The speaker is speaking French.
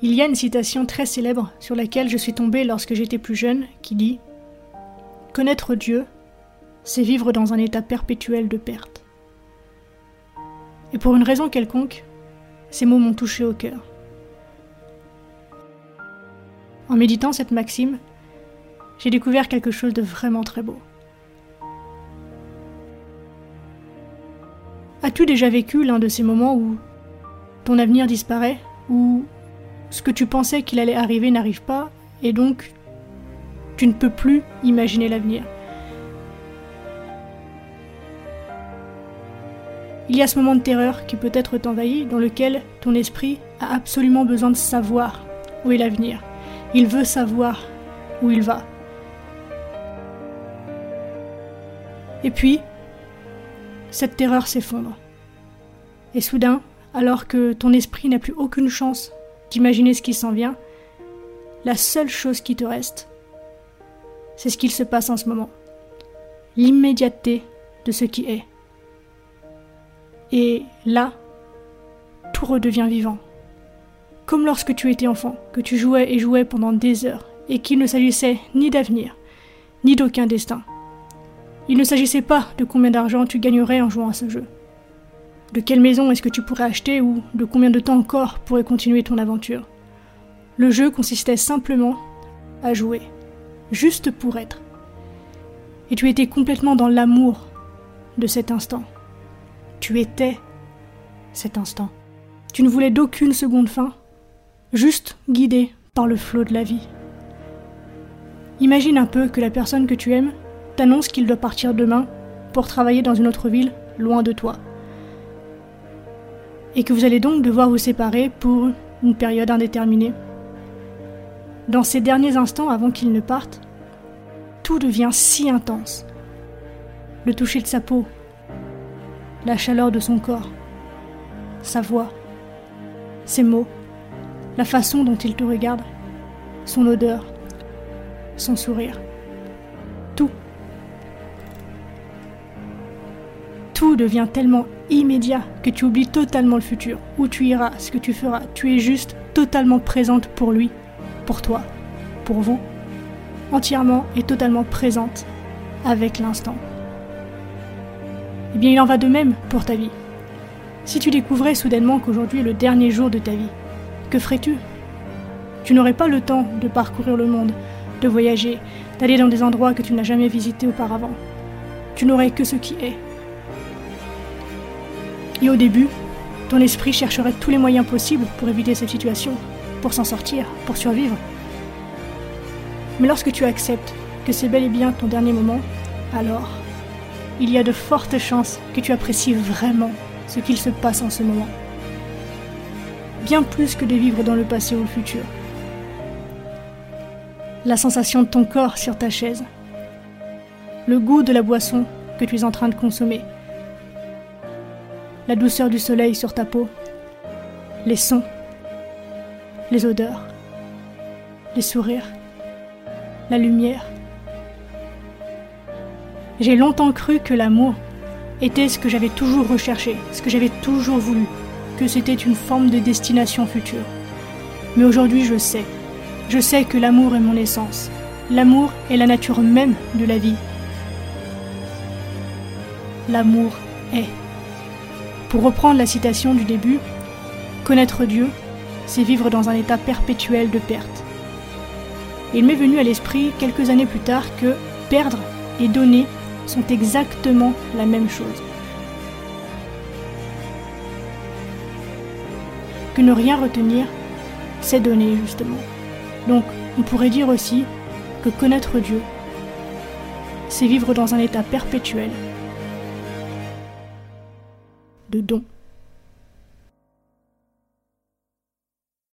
Il y a une citation très célèbre sur laquelle je suis tombée lorsque j'étais plus jeune qui dit Connaître Dieu, c'est vivre dans un état perpétuel de perte. Et pour une raison quelconque, ces mots m'ont touché au cœur. En méditant cette maxime, j'ai découvert quelque chose de vraiment très beau. As-tu déjà vécu l'un de ces moments où ton avenir disparaît, où ce que tu pensais qu'il allait arriver n'arrive pas, et donc tu ne peux plus imaginer l'avenir Il y a ce moment de terreur qui peut être t'envahit, dans lequel ton esprit a absolument besoin de savoir où est l'avenir. Il veut savoir où il va. Et puis, cette terreur s'effondre. Et soudain, alors que ton esprit n'a plus aucune chance d'imaginer ce qui s'en vient, la seule chose qui te reste, c'est ce qu'il se passe en ce moment. L'immédiateté de ce qui est. Et là, tout redevient vivant. Comme lorsque tu étais enfant, que tu jouais et jouais pendant des heures, et qu'il ne s'agissait ni d'avenir, ni d'aucun destin. Il ne s'agissait pas de combien d'argent tu gagnerais en jouant à ce jeu. De quelle maison est-ce que tu pourrais acheter ou de combien de temps encore pourrais continuer ton aventure? Le jeu consistait simplement à jouer, juste pour être. Et tu étais complètement dans l'amour de cet instant. Tu étais cet instant. Tu ne voulais d'aucune seconde fin, juste guidé par le flot de la vie. Imagine un peu que la personne que tu aimes t'annonce qu'il doit partir demain pour travailler dans une autre ville loin de toi. Et que vous allez donc devoir vous séparer pour une période indéterminée. Dans ces derniers instants avant qu'il ne parte, tout devient si intense. Le toucher de sa peau, la chaleur de son corps, sa voix, ses mots, la façon dont il te regarde, son odeur, son sourire. Tout. Tout devient tellement immédiat que tu oublies totalement le futur, où tu iras, ce que tu feras. Tu es juste totalement présente pour lui, pour toi, pour vous, entièrement et totalement présente avec l'instant. Eh bien, il en va de même pour ta vie. Si tu découvrais soudainement qu'aujourd'hui est le dernier jour de ta vie, que ferais-tu? Tu n'aurais pas le temps de parcourir le monde, de voyager, d'aller dans des endroits que tu n'as jamais visités auparavant. Tu n'aurais que ce qui est. Et au début, ton esprit chercherait tous les moyens possibles pour éviter cette situation, pour s'en sortir, pour survivre. Mais lorsque tu acceptes que c'est bel et bien ton dernier moment, alors il y a de fortes chances que tu apprécies vraiment ce qu'il se passe en ce moment. Bien plus que de vivre dans le passé ou le futur. La sensation de ton corps sur ta chaise. Le goût de la boisson que tu es en train de consommer. La douceur du soleil sur ta peau. Les sons. Les odeurs. Les sourires. La lumière j'ai longtemps cru que l'amour était ce que j'avais toujours recherché, ce que j'avais toujours voulu, que c'était une forme de destination future. Mais aujourd'hui je sais, je sais que l'amour est mon essence. L'amour est la nature même de la vie. L'amour est. Pour reprendre la citation du début, connaître Dieu, c'est vivre dans un état perpétuel de perte. il m'est venu à l'esprit quelques années plus tard que perdre et donner sont exactement la même chose. Que ne rien retenir, c'est donner justement. Donc on pourrait dire aussi que connaître Dieu, c'est vivre dans un état perpétuel de don.